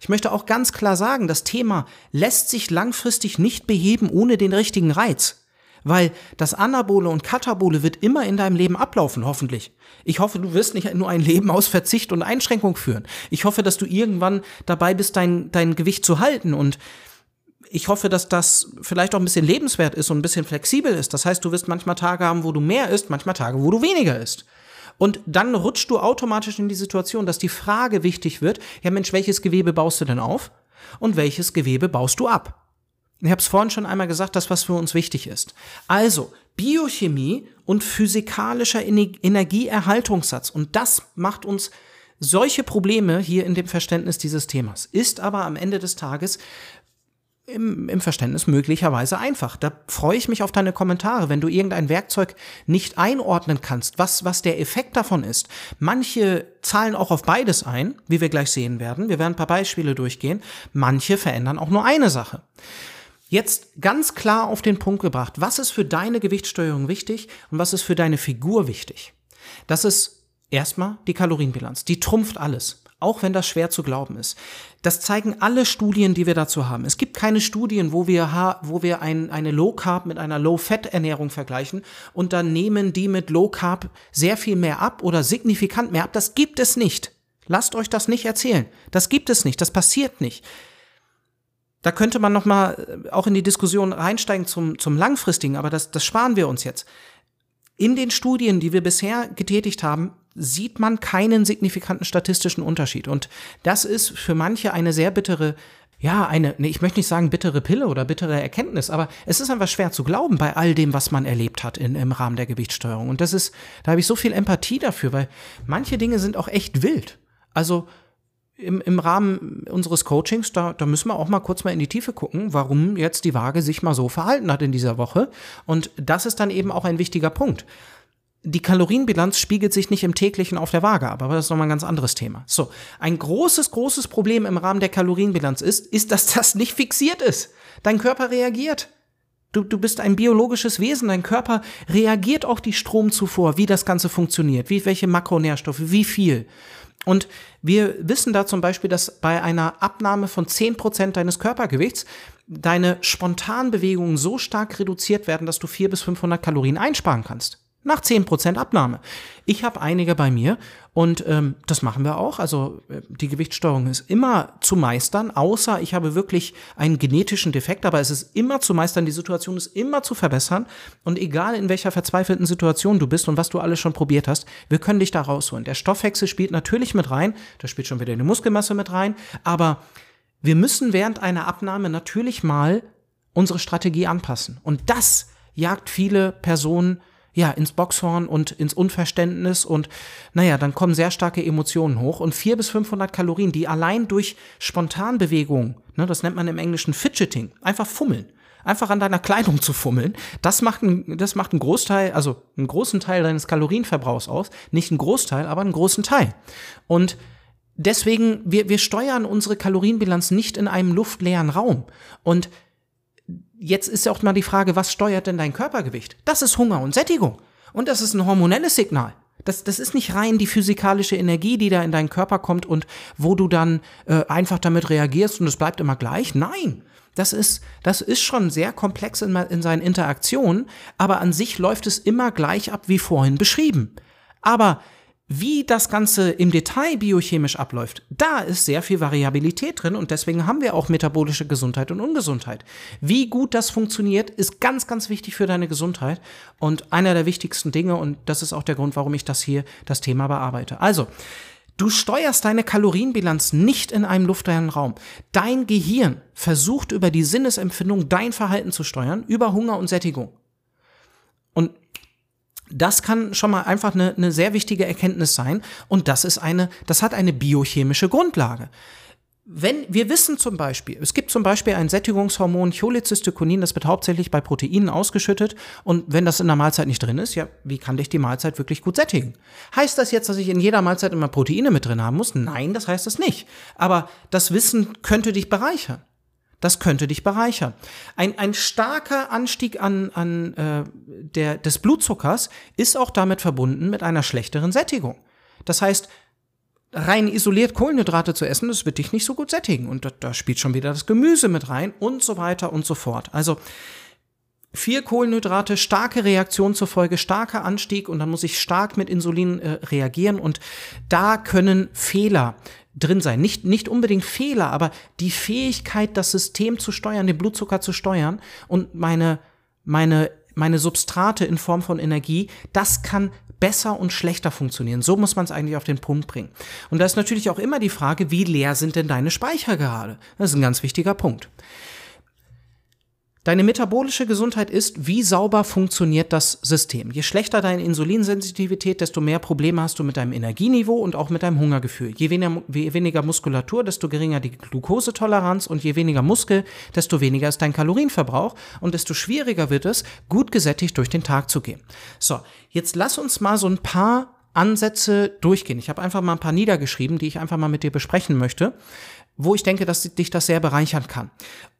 [SPEAKER 1] Ich möchte auch ganz klar sagen, das Thema lässt sich langfristig nicht beheben ohne den richtigen Reiz. Weil das Anabole und Katabole wird immer in deinem Leben ablaufen, hoffentlich. Ich hoffe, du wirst nicht nur ein Leben aus Verzicht und Einschränkung führen. Ich hoffe, dass du irgendwann dabei bist, dein, dein Gewicht zu halten und ich hoffe, dass das vielleicht auch ein bisschen lebenswert ist und ein bisschen flexibel ist. Das heißt, du wirst manchmal Tage haben, wo du mehr isst, manchmal Tage, wo du weniger isst. Und dann rutschst du automatisch in die Situation, dass die Frage wichtig wird, ja Mensch, welches Gewebe baust du denn auf? Und welches Gewebe baust du ab? Ich habe es vorhin schon einmal gesagt, das, was für uns wichtig ist. Also, Biochemie und physikalischer Energieerhaltungssatz. Und das macht uns solche Probleme hier in dem Verständnis dieses Themas. Ist aber am Ende des Tages im, im Verständnis möglicherweise einfach. Da freue ich mich auf deine Kommentare, wenn du irgendein Werkzeug nicht einordnen kannst, was, was der Effekt davon ist. Manche zahlen auch auf beides ein, wie wir gleich sehen werden. Wir werden ein paar Beispiele durchgehen. Manche verändern auch nur eine Sache. Jetzt ganz klar auf den Punkt gebracht, was ist für deine Gewichtssteuerung wichtig und was ist für deine Figur wichtig? Das ist erstmal die Kalorienbilanz. Die trumpft alles, auch wenn das schwer zu glauben ist. Das zeigen alle Studien, die wir dazu haben. Es gibt keine Studien, wo wir, wo wir ein, eine Low Carb mit einer Low Fat Ernährung vergleichen und dann nehmen die mit Low Carb sehr viel mehr ab oder signifikant mehr ab. Das gibt es nicht. Lasst euch das nicht erzählen. Das gibt es nicht. Das passiert nicht. Da könnte man noch mal äh, auch in die Diskussion reinsteigen zum, zum langfristigen, aber das, das sparen wir uns jetzt. In den Studien, die wir bisher getätigt haben, sieht man keinen signifikanten statistischen Unterschied. Und das ist für manche eine sehr bittere, ja, eine, nee, ich möchte nicht sagen bittere Pille oder bittere Erkenntnis, aber es ist einfach schwer zu glauben bei all dem, was man erlebt hat in, im Rahmen der Gewichtssteuerung. Und das ist, da habe ich so viel Empathie dafür, weil manche Dinge sind auch echt wild. Also, im, im Rahmen unseres Coachings, da, da müssen wir auch mal kurz mal in die Tiefe gucken, warum jetzt die Waage sich mal so verhalten hat in dieser Woche. Und das ist dann eben auch ein wichtiger Punkt. Die Kalorienbilanz spiegelt sich nicht im täglichen auf der Waage ab, aber das ist nochmal ein ganz anderes Thema. So, ein großes, großes Problem im Rahmen der Kalorienbilanz ist, ist, dass das nicht fixiert ist. Dein Körper reagiert. Du, du bist ein biologisches Wesen, dein Körper reagiert auf die Stromzufuhr, wie das Ganze funktioniert, wie, welche Makronährstoffe, wie viel. Und wir wissen da zum Beispiel, dass bei einer Abnahme von 10% deines Körpergewichts deine Spontanbewegungen so stark reduziert werden, dass du 400 bis 500 Kalorien einsparen kannst nach 10% Abnahme. Ich habe einige bei mir und ähm, das machen wir auch. Also äh, die Gewichtssteuerung ist immer zu meistern, außer ich habe wirklich einen genetischen Defekt, aber es ist immer zu meistern, die Situation ist immer zu verbessern und egal in welcher verzweifelten Situation du bist und was du alles schon probiert hast, wir können dich da rausholen. Der Stoffwechsel spielt natürlich mit rein, da spielt schon wieder eine Muskelmasse mit rein, aber wir müssen während einer Abnahme natürlich mal unsere Strategie anpassen und das jagt viele Personen ja, ins Boxhorn und ins Unverständnis und naja, dann kommen sehr starke Emotionen hoch und vier bis 500 Kalorien, die allein durch Spontanbewegungen, ne, das nennt man im Englischen Fidgeting, einfach fummeln, einfach an deiner Kleidung zu fummeln, das macht, ein, das macht einen Großteil, also einen großen Teil deines Kalorienverbrauchs aus. Nicht einen Großteil, aber einen großen Teil. Und deswegen, wir, wir steuern unsere Kalorienbilanz nicht in einem luftleeren Raum. Und jetzt ist ja auch mal die Frage, was steuert denn dein Körpergewicht? Das ist Hunger und Sättigung. Und das ist ein hormonelles Signal. Das, das ist nicht rein die physikalische Energie, die da in deinen Körper kommt und wo du dann äh, einfach damit reagierst und es bleibt immer gleich. Nein, das ist, das ist schon sehr komplex in, in seinen Interaktionen, aber an sich läuft es immer gleich ab wie vorhin beschrieben. Aber wie das Ganze im Detail biochemisch abläuft, da ist sehr viel Variabilität drin und deswegen haben wir auch metabolische Gesundheit und Ungesundheit. Wie gut das funktioniert, ist ganz, ganz wichtig für deine Gesundheit und einer der wichtigsten Dinge und das ist auch der Grund, warum ich das hier, das Thema bearbeite. Also, Du steuerst deine Kalorienbilanz nicht in einem luftleeren Raum. Dein Gehirn versucht über die Sinnesempfindung dein Verhalten zu steuern, über Hunger und Sättigung. Das kann schon mal einfach eine, eine sehr wichtige Erkenntnis sein. Und das ist eine, das hat eine biochemische Grundlage. Wenn wir wissen zum Beispiel, es gibt zum Beispiel ein Sättigungshormon Cholecystikonin, das wird hauptsächlich bei Proteinen ausgeschüttet und wenn das in der Mahlzeit nicht drin ist, ja, wie kann dich die Mahlzeit wirklich gut sättigen? Heißt das jetzt, dass ich in jeder Mahlzeit immer Proteine mit drin haben muss? Nein, das heißt es nicht. Aber das Wissen könnte dich bereichern. Das könnte dich bereichern. Ein, ein starker Anstieg an, an äh, der, des Blutzuckers ist auch damit verbunden mit einer schlechteren Sättigung. Das heißt, rein isoliert Kohlenhydrate zu essen, das wird dich nicht so gut sättigen. Und da, da spielt schon wieder das Gemüse mit rein und so weiter und so fort. Also viel Kohlenhydrate, starke Reaktion zur Folge, starker Anstieg und dann muss ich stark mit Insulin äh, reagieren und da können Fehler drin sein. Nicht, nicht unbedingt Fehler, aber die Fähigkeit, das System zu steuern, den Blutzucker zu steuern und meine, meine, meine Substrate in Form von Energie, das kann besser und schlechter funktionieren. So muss man es eigentlich auf den Punkt bringen. Und da ist natürlich auch immer die Frage, wie leer sind denn deine Speicher gerade? Das ist ein ganz wichtiger Punkt. Deine metabolische Gesundheit ist, wie sauber funktioniert das System. Je schlechter deine Insulinsensitivität, desto mehr Probleme hast du mit deinem Energieniveau und auch mit deinem Hungergefühl. Je weniger, je weniger Muskulatur, desto geringer die Glukosetoleranz und je weniger Muskel, desto weniger ist dein Kalorienverbrauch und desto schwieriger wird es, gut gesättigt durch den Tag zu gehen. So, jetzt lass uns mal so ein paar Ansätze durchgehen. Ich habe einfach mal ein paar niedergeschrieben, die ich einfach mal mit dir besprechen möchte wo ich denke, dass dich das sehr bereichern kann.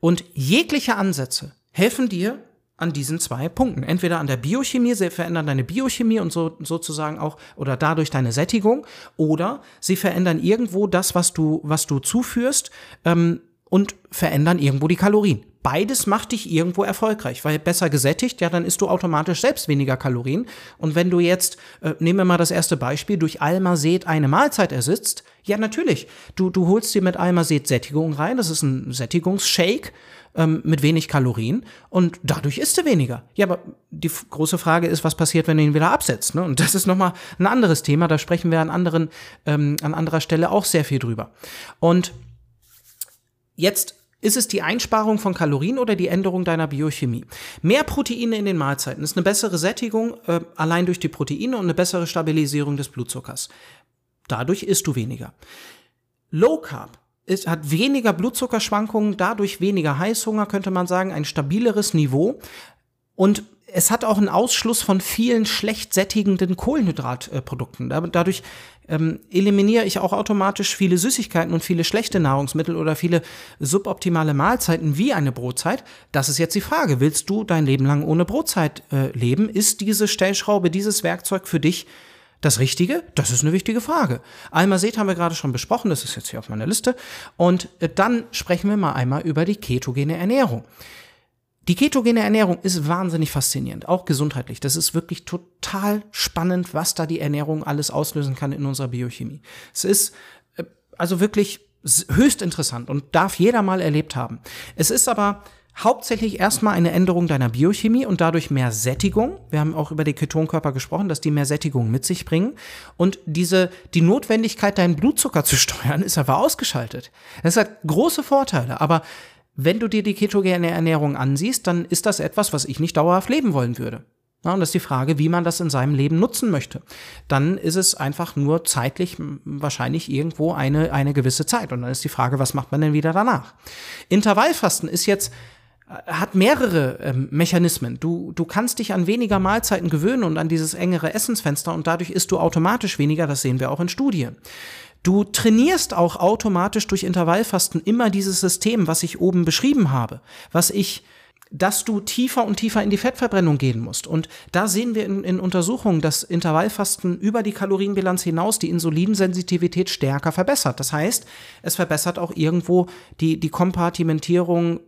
[SPEAKER 1] Und jegliche Ansätze helfen dir an diesen zwei Punkten. Entweder an der Biochemie, sie verändern deine Biochemie und so, sozusagen auch, oder dadurch deine Sättigung, oder sie verändern irgendwo das, was du, was du zuführst, ähm, und verändern irgendwo die Kalorien beides macht dich irgendwo erfolgreich, weil besser gesättigt, ja, dann isst du automatisch selbst weniger Kalorien. Und wenn du jetzt, äh, nehmen wir mal das erste Beispiel, durch Almased eine Mahlzeit ersitzt, ja, natürlich, du, du holst dir mit Almased Sättigung rein, das ist ein Sättigungsshake ähm, mit wenig Kalorien und dadurch isst du weniger. Ja, aber die große Frage ist, was passiert, wenn du ihn wieder absetzt? Ne? Und das ist nochmal ein anderes Thema, da sprechen wir an, anderen, ähm, an anderer Stelle auch sehr viel drüber. Und jetzt ist es die Einsparung von Kalorien oder die Änderung deiner Biochemie? Mehr Proteine in den Mahlzeiten ist eine bessere Sättigung äh, allein durch die Proteine und eine bessere Stabilisierung des Blutzuckers. Dadurch isst du weniger. Low Carb ist, hat weniger Blutzuckerschwankungen, dadurch weniger Heißhunger, könnte man sagen, ein stabileres Niveau. Und es hat auch einen Ausschluss von vielen schlecht sättigenden Kohlenhydratprodukten. Dadurch ähm, eliminiere ich auch automatisch viele Süßigkeiten und viele schlechte Nahrungsmittel oder viele suboptimale Mahlzeiten wie eine Brotzeit. Das ist jetzt die Frage. Willst du dein Leben lang ohne Brotzeit äh, leben? Ist diese Stellschraube, dieses Werkzeug für dich das Richtige? Das ist eine wichtige Frage. Almased haben wir gerade schon besprochen, das ist jetzt hier auf meiner Liste. Und äh, dann sprechen wir mal einmal über die ketogene Ernährung. Die ketogene Ernährung ist wahnsinnig faszinierend, auch gesundheitlich. Das ist wirklich total spannend, was da die Ernährung alles auslösen kann in unserer Biochemie. Es ist äh, also wirklich höchst interessant und darf jeder mal erlebt haben. Es ist aber hauptsächlich erstmal eine Änderung deiner Biochemie und dadurch mehr Sättigung. Wir haben auch über die Ketonkörper gesprochen, dass die mehr Sättigung mit sich bringen. Und diese, die Notwendigkeit, deinen Blutzucker zu steuern, ist aber ausgeschaltet. Das hat große Vorteile, aber wenn du dir die ketogene Ernährung ansiehst, dann ist das etwas, was ich nicht dauerhaft leben wollen würde. Ja, und das ist die Frage, wie man das in seinem Leben nutzen möchte. Dann ist es einfach nur zeitlich wahrscheinlich irgendwo eine, eine gewisse Zeit. Und dann ist die Frage, was macht man denn wieder danach? Intervallfasten ist jetzt äh, hat mehrere ähm, Mechanismen. Du, du kannst dich an weniger Mahlzeiten gewöhnen und an dieses engere Essensfenster und dadurch isst du automatisch weniger, das sehen wir auch in Studien. Du trainierst auch automatisch durch Intervallfasten immer dieses System, was ich oben beschrieben habe, was ich dass du tiefer und tiefer in die Fettverbrennung gehen musst. Und da sehen wir in, in, Untersuchungen, dass Intervallfasten über die Kalorienbilanz hinaus die Insulinsensitivität stärker verbessert. Das heißt, es verbessert auch irgendwo die, die Kompartimentierung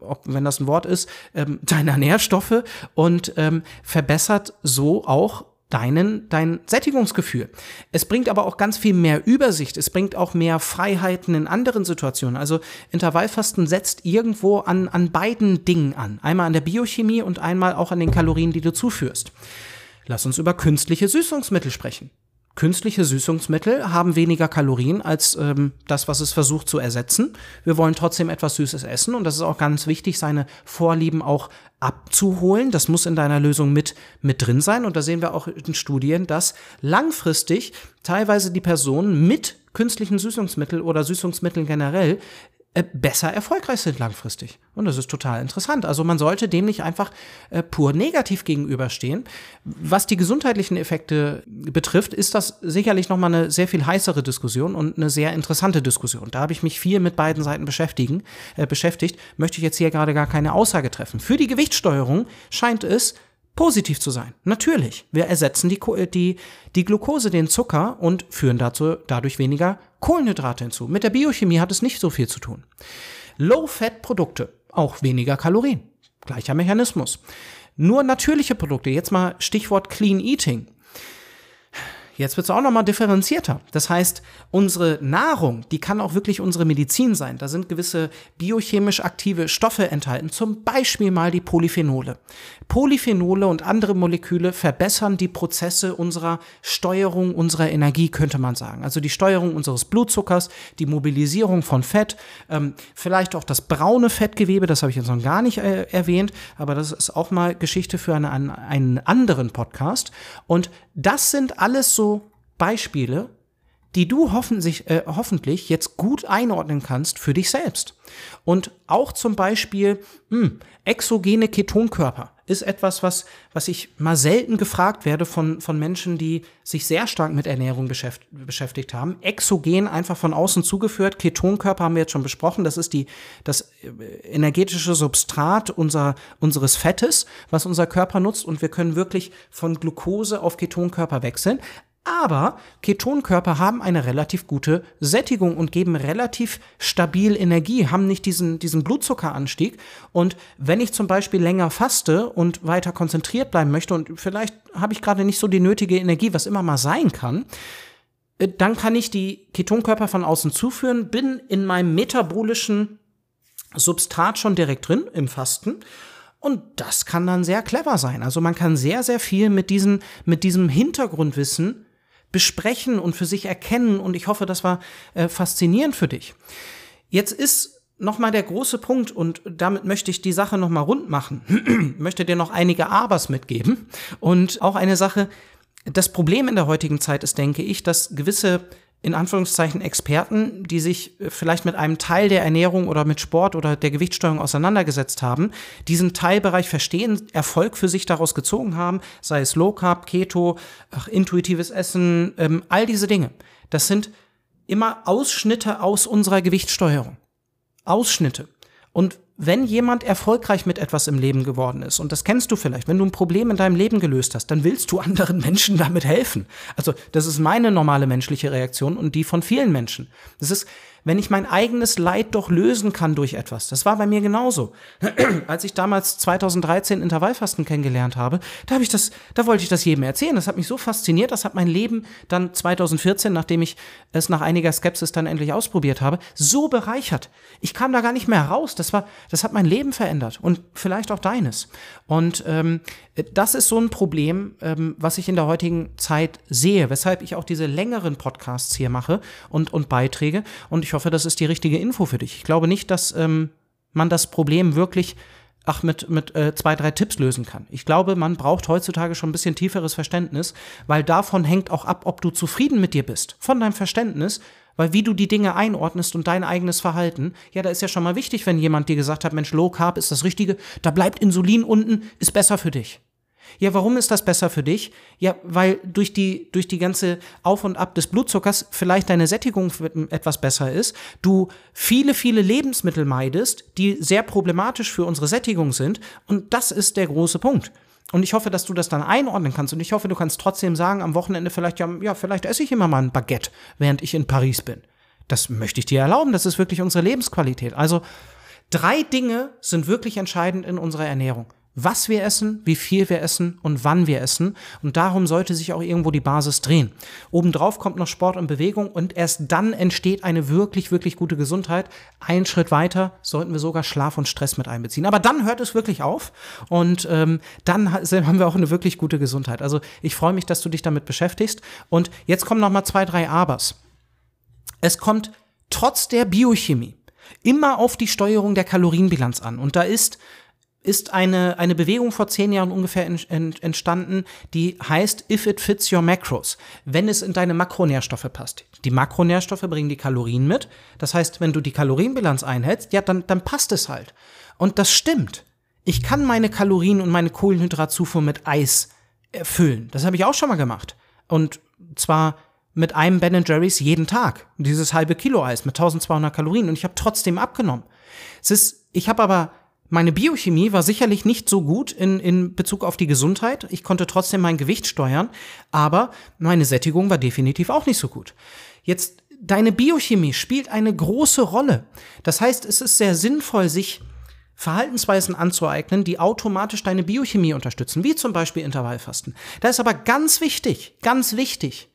[SPEAKER 1] ob, wenn das ein Wort ist, ähm, deiner Nährstoffe und ähm, verbessert so auch deinen, dein Sättigungsgefühl. Es bringt aber auch ganz viel mehr Übersicht. Es bringt auch mehr Freiheiten in anderen Situationen. Also Intervallfasten setzt irgendwo an, an beiden Dingen an. Einmal an der Biochemie und einmal auch an den Kalorien, die du zuführst. Lass uns über künstliche Süßungsmittel sprechen. Künstliche Süßungsmittel haben weniger Kalorien als ähm, das, was es versucht zu ersetzen. Wir wollen trotzdem etwas Süßes essen und das ist auch ganz wichtig, seine Vorlieben auch abzuholen. Das muss in deiner Lösung mit, mit drin sein. Und da sehen wir auch in Studien, dass langfristig teilweise die Personen mit künstlichen Süßungsmitteln oder Süßungsmitteln generell besser erfolgreich sind langfristig. Und das ist total interessant. Also man sollte dem nicht einfach äh, pur negativ gegenüberstehen. Was die gesundheitlichen Effekte betrifft, ist das sicherlich nochmal eine sehr viel heißere Diskussion und eine sehr interessante Diskussion. Da habe ich mich viel mit beiden Seiten beschäftigen, äh, beschäftigt, möchte ich jetzt hier gerade gar keine Aussage treffen. Für die Gewichtssteuerung scheint es positiv zu sein. Natürlich. Wir ersetzen die, die, die Glucose, den Zucker und führen dazu, dadurch weniger Kohlenhydrate hinzu. Mit der Biochemie hat es nicht so viel zu tun. Low-Fat-Produkte, auch weniger Kalorien. Gleicher Mechanismus. Nur natürliche Produkte, jetzt mal Stichwort Clean Eating. Jetzt wird es auch nochmal differenzierter. Das heißt, unsere Nahrung, die kann auch wirklich unsere Medizin sein. Da sind gewisse biochemisch aktive Stoffe enthalten, zum Beispiel mal die Polyphenole. Polyphenole und andere Moleküle verbessern die Prozesse unserer Steuerung unserer Energie, könnte man sagen. Also die Steuerung unseres Blutzuckers, die Mobilisierung von Fett, ähm, vielleicht auch das braune Fettgewebe, das habe ich jetzt noch gar nicht äh, erwähnt, aber das ist auch mal Geschichte für eine, einen, einen anderen Podcast. Und das sind alles so Beispiele, die du hoffentlich, äh, hoffentlich jetzt gut einordnen kannst für dich selbst. Und auch zum Beispiel mh, hm, exogene Ketonkörper ist etwas, was, was ich mal selten gefragt werde von, von Menschen, die sich sehr stark mit Ernährung beschäft, beschäftigt haben. Exogen einfach von außen zugeführt. Ketonkörper haben wir jetzt schon besprochen. Das ist die, das äh, energetische Substrat unser, unseres Fettes, was unser Körper nutzt. Und wir können wirklich von Glucose auf Ketonkörper wechseln. Aber Ketonkörper haben eine relativ gute Sättigung und geben relativ stabil Energie, haben nicht diesen, diesen Blutzuckeranstieg. Und wenn ich zum Beispiel länger faste und weiter konzentriert bleiben möchte und vielleicht habe ich gerade nicht so die nötige Energie, was immer mal sein kann, äh, dann kann ich die Ketonkörper von außen zuführen, bin in meinem metabolischen Substrat schon direkt drin im Fasten und das kann dann sehr clever sein. Also man kann sehr, sehr viel mit, diesen, mit diesem Hintergrundwissen besprechen und für sich erkennen. Und ich hoffe, das war äh, faszinierend für dich. Jetzt ist nochmal der große Punkt und damit möchte ich die Sache nochmal rund machen. möchte dir noch einige Abers mitgeben und auch eine Sache. Das Problem in der heutigen Zeit ist, denke ich, dass gewisse in Anführungszeichen Experten, die sich äh, vielleicht mit einem Teil der Ernährung oder mit Sport oder der Gewichtssteuerung auseinandergesetzt haben, diesen Teilbereich verstehen, Erfolg für sich daraus gezogen haben, sei es Low Carb, Keto, ach, intuitives Essen, ähm, all diese Dinge. Das sind immer Ausschnitte aus unserer Gewichtssteuerung. Ausschnitte. Und wenn jemand erfolgreich mit etwas im Leben geworden ist, und das kennst du vielleicht, wenn du ein Problem in deinem Leben gelöst hast, dann willst du anderen Menschen damit helfen. Also das ist meine normale menschliche Reaktion und die von vielen Menschen. Das ist wenn ich mein eigenes Leid doch lösen kann durch etwas. Das war bei mir genauso. Als ich damals 2013 Intervallfasten kennengelernt habe, da habe ich das, da wollte ich das jedem erzählen. Das hat mich so fasziniert, das hat mein Leben dann 2014, nachdem ich es nach einiger Skepsis dann endlich ausprobiert habe, so bereichert. Ich kam da gar nicht mehr raus. Das war, das hat mein Leben verändert und vielleicht auch deines. Und ähm, das ist so ein Problem, ähm, was ich in der heutigen Zeit sehe, weshalb ich auch diese längeren Podcasts hier mache und, und Beiträge. Und ich hoffe, das ist die richtige Info für dich. Ich glaube nicht, dass ähm, man das Problem wirklich ach, mit, mit äh, zwei, drei Tipps lösen kann. Ich glaube, man braucht heutzutage schon ein bisschen tieferes Verständnis, weil davon hängt auch ab, ob du zufrieden mit dir bist. Von deinem Verständnis, weil wie du die Dinge einordnest und dein eigenes Verhalten, ja, da ist ja schon mal wichtig, wenn jemand dir gesagt hat, Mensch, Low Carb ist das Richtige, da bleibt Insulin unten, ist besser für dich. Ja, warum ist das besser für dich? Ja, weil durch die, durch die ganze Auf und Ab des Blutzuckers vielleicht deine Sättigung etwas besser ist, du viele, viele Lebensmittel meidest, die sehr problematisch für unsere Sättigung sind. Und das ist der große Punkt. Und ich hoffe, dass du das dann einordnen kannst. Und ich hoffe, du kannst trotzdem sagen, am Wochenende vielleicht, ja, ja, vielleicht esse ich immer mal ein Baguette, während ich in Paris bin. Das möchte ich dir erlauben. Das ist wirklich unsere Lebensqualität. Also, drei Dinge sind wirklich entscheidend in unserer Ernährung was wir essen, wie viel wir essen und wann wir essen. Und darum sollte sich auch irgendwo die Basis drehen. Obendrauf kommt noch Sport und Bewegung und erst dann entsteht eine wirklich, wirklich gute Gesundheit. Einen Schritt weiter sollten wir sogar Schlaf und Stress mit einbeziehen. Aber dann hört es wirklich auf und ähm, dann haben wir auch eine wirklich gute Gesundheit. Also ich freue mich, dass du dich damit beschäftigst. Und jetzt kommen noch mal zwei, drei Abers. Es kommt trotz der Biochemie immer auf die Steuerung der Kalorienbilanz an. Und da ist ist eine, eine Bewegung vor zehn Jahren ungefähr entstanden, die heißt If it fits your macros, wenn es in deine Makronährstoffe passt. Die Makronährstoffe bringen die Kalorien mit. Das heißt, wenn du die Kalorienbilanz einhältst, ja, dann, dann passt es halt. Und das stimmt. Ich kann meine Kalorien und meine Kohlenhydratzufuhr mit Eis erfüllen. Das habe ich auch schon mal gemacht. Und zwar mit einem Ben Jerry's jeden Tag. Dieses halbe Kilo Eis mit 1200 Kalorien. Und ich habe trotzdem abgenommen. Es ist, ich habe aber meine Biochemie war sicherlich nicht so gut in, in Bezug auf die Gesundheit. Ich konnte trotzdem mein Gewicht steuern, aber meine Sättigung war definitiv auch nicht so gut. Jetzt, deine Biochemie spielt eine große Rolle. Das heißt, es ist sehr sinnvoll, sich Verhaltensweisen anzueignen, die automatisch deine Biochemie unterstützen, wie zum Beispiel Intervallfasten. Da ist aber ganz wichtig, ganz wichtig,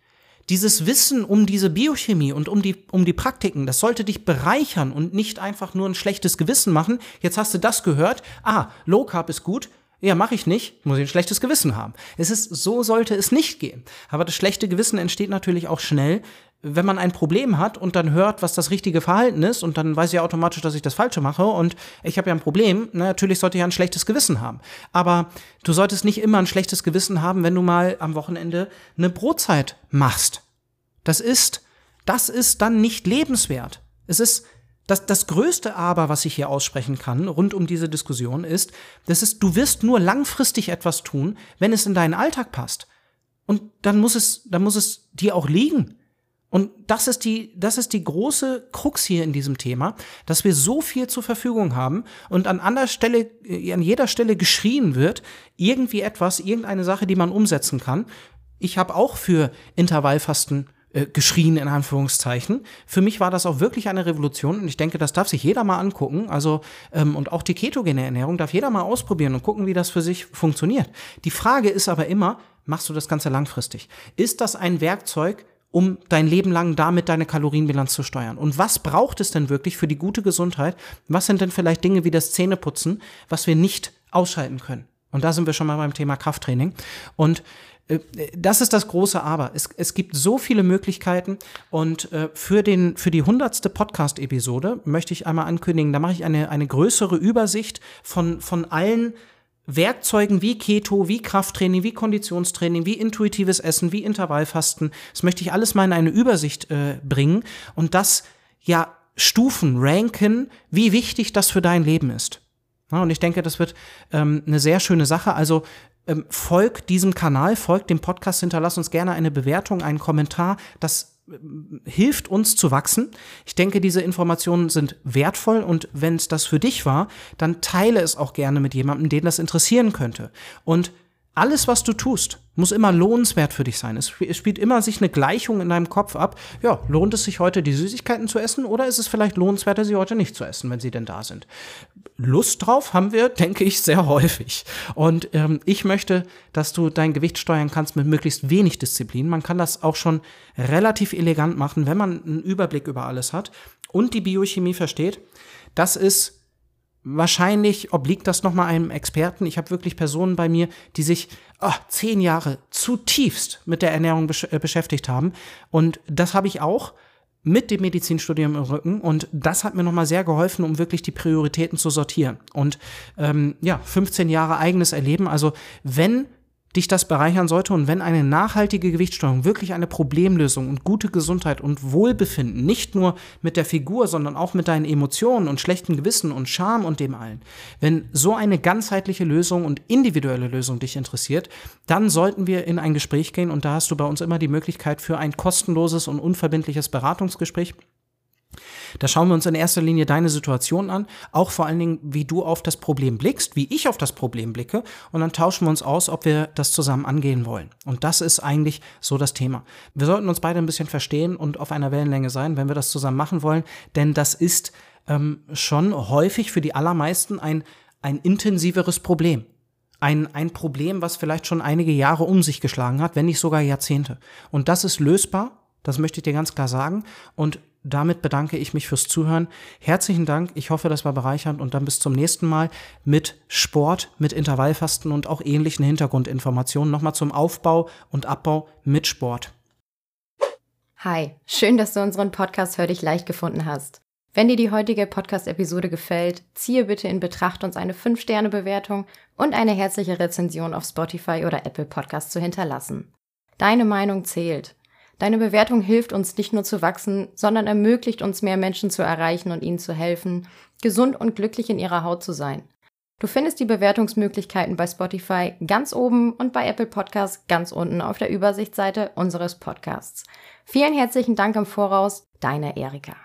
[SPEAKER 1] dieses Wissen um diese Biochemie und um die, um die Praktiken, das sollte dich bereichern und nicht einfach nur ein schlechtes Gewissen machen. Jetzt hast du das gehört. Ah, Low Carb ist gut. Ja, mache ich nicht, muss ich ein schlechtes Gewissen haben. Es ist, so sollte es nicht gehen. Aber das schlechte Gewissen entsteht natürlich auch schnell, wenn man ein Problem hat und dann hört, was das richtige Verhalten ist und dann weiß ich automatisch, dass ich das Falsche mache und ich habe ja ein Problem, na, natürlich sollte ich ja ein schlechtes Gewissen haben. Aber du solltest nicht immer ein schlechtes Gewissen haben, wenn du mal am Wochenende eine Brotzeit machst. Das ist, das ist dann nicht lebenswert. Es ist das, das größte Aber, was ich hier aussprechen kann, rund um diese Diskussion, ist, das ist, du wirst nur langfristig etwas tun, wenn es in deinen Alltag passt. Und dann muss es, dann muss es dir auch liegen. Und das ist die, das ist die große Krux hier in diesem Thema, dass wir so viel zur Verfügung haben und an anderer Stelle, äh, an jeder Stelle geschrien wird, irgendwie etwas, irgendeine Sache, die man umsetzen kann. Ich habe auch für Intervallfasten äh, geschrien in Anführungszeichen. Für mich war das auch wirklich eine Revolution und ich denke, das darf sich jeder mal angucken. Also ähm, und auch die ketogene Ernährung darf jeder mal ausprobieren und gucken, wie das für sich funktioniert. Die Frage ist aber immer, machst du das Ganze langfristig? Ist das ein Werkzeug, um dein Leben lang damit deine Kalorienbilanz zu steuern. Und was braucht es denn wirklich für die gute Gesundheit? Was sind denn vielleicht Dinge wie das Zähneputzen, was wir nicht ausschalten können? Und da sind wir schon mal beim Thema Krafttraining. Und äh, das ist das große Aber. Es, es gibt so viele Möglichkeiten und äh, für, den, für die hundertste Podcast-Episode möchte ich einmal ankündigen, da mache ich eine, eine größere Übersicht von, von allen Werkzeugen wie Keto, wie Krafttraining, wie Konditionstraining, wie intuitives Essen, wie Intervallfasten. Das möchte ich alles mal in eine Übersicht äh, bringen und das ja Stufen ranken, wie wichtig das für dein Leben ist. Ja, und ich denke, das wird ähm, eine sehr schöne Sache. Also ähm, folg diesem Kanal, folg dem Podcast, hinterlass uns gerne eine Bewertung, einen Kommentar. Das hilft uns zu wachsen. Ich denke, diese Informationen sind wertvoll und wenn es das für dich war, dann teile es auch gerne mit jemandem, den das interessieren könnte. Und alles, was du tust, muss immer lohnenswert für dich sein. Es spielt immer sich eine Gleichung in deinem Kopf ab. Ja, lohnt es sich heute, die Süßigkeiten zu essen oder ist es vielleicht lohnenswerter, sie heute nicht zu essen, wenn sie denn da sind? Lust drauf haben wir, denke ich, sehr häufig. Und ähm, ich möchte, dass du dein Gewicht steuern kannst mit möglichst wenig Disziplin. Man kann das auch schon relativ elegant machen, wenn man einen Überblick über alles hat und die Biochemie versteht. Das ist wahrscheinlich obliegt das nochmal einem Experten. Ich habe wirklich Personen bei mir, die sich oh, zehn Jahre zutiefst mit der Ernährung besch äh, beschäftigt haben. Und das habe ich auch mit dem Medizinstudium im Rücken und das hat mir nochmal sehr geholfen, um wirklich die Prioritäten zu sortieren. Und ähm, ja, 15 Jahre eigenes Erleben. Also wenn dich das bereichern sollte und wenn eine nachhaltige Gewichtssteuerung wirklich eine Problemlösung und gute Gesundheit und Wohlbefinden, nicht nur mit der Figur, sondern auch mit deinen Emotionen und schlechten Gewissen und Scham und dem allen, wenn so eine ganzheitliche Lösung und individuelle Lösung dich interessiert, dann sollten wir in ein Gespräch gehen und da hast du bei uns immer die Möglichkeit für ein kostenloses und unverbindliches Beratungsgespräch. Da schauen wir uns in erster Linie deine Situation an, auch vor allen Dingen, wie du auf das Problem blickst, wie ich auf das Problem blicke, und dann tauschen wir uns aus, ob wir das zusammen angehen wollen. Und das ist eigentlich so das Thema. Wir sollten uns beide ein bisschen verstehen und auf einer Wellenlänge sein, wenn wir das zusammen machen wollen, denn das ist ähm, schon häufig für die allermeisten ein, ein intensiveres Problem. Ein, ein Problem, was vielleicht schon einige Jahre um sich geschlagen hat, wenn nicht sogar Jahrzehnte. Und das ist lösbar, das möchte ich dir ganz klar sagen. Und damit bedanke ich mich fürs Zuhören. Herzlichen Dank. Ich hoffe, das war bereichernd und dann bis zum nächsten Mal mit Sport, mit Intervallfasten und auch ähnlichen Hintergrundinformationen. Nochmal zum Aufbau und Abbau mit Sport.
[SPEAKER 2] Hi, schön, dass du unseren Podcast Hör dich leicht gefunden hast. Wenn dir die heutige Podcast-Episode gefällt, ziehe bitte in Betracht, uns eine 5-Sterne-Bewertung und eine herzliche Rezension auf Spotify oder Apple Podcast zu hinterlassen. Deine Meinung zählt. Deine Bewertung hilft uns nicht nur zu wachsen, sondern ermöglicht uns mehr Menschen zu erreichen und ihnen zu helfen, gesund und glücklich in ihrer Haut zu sein. Du findest die Bewertungsmöglichkeiten bei Spotify ganz oben und bei Apple Podcasts ganz unten auf der Übersichtsseite unseres Podcasts. Vielen herzlichen Dank im Voraus, deine Erika.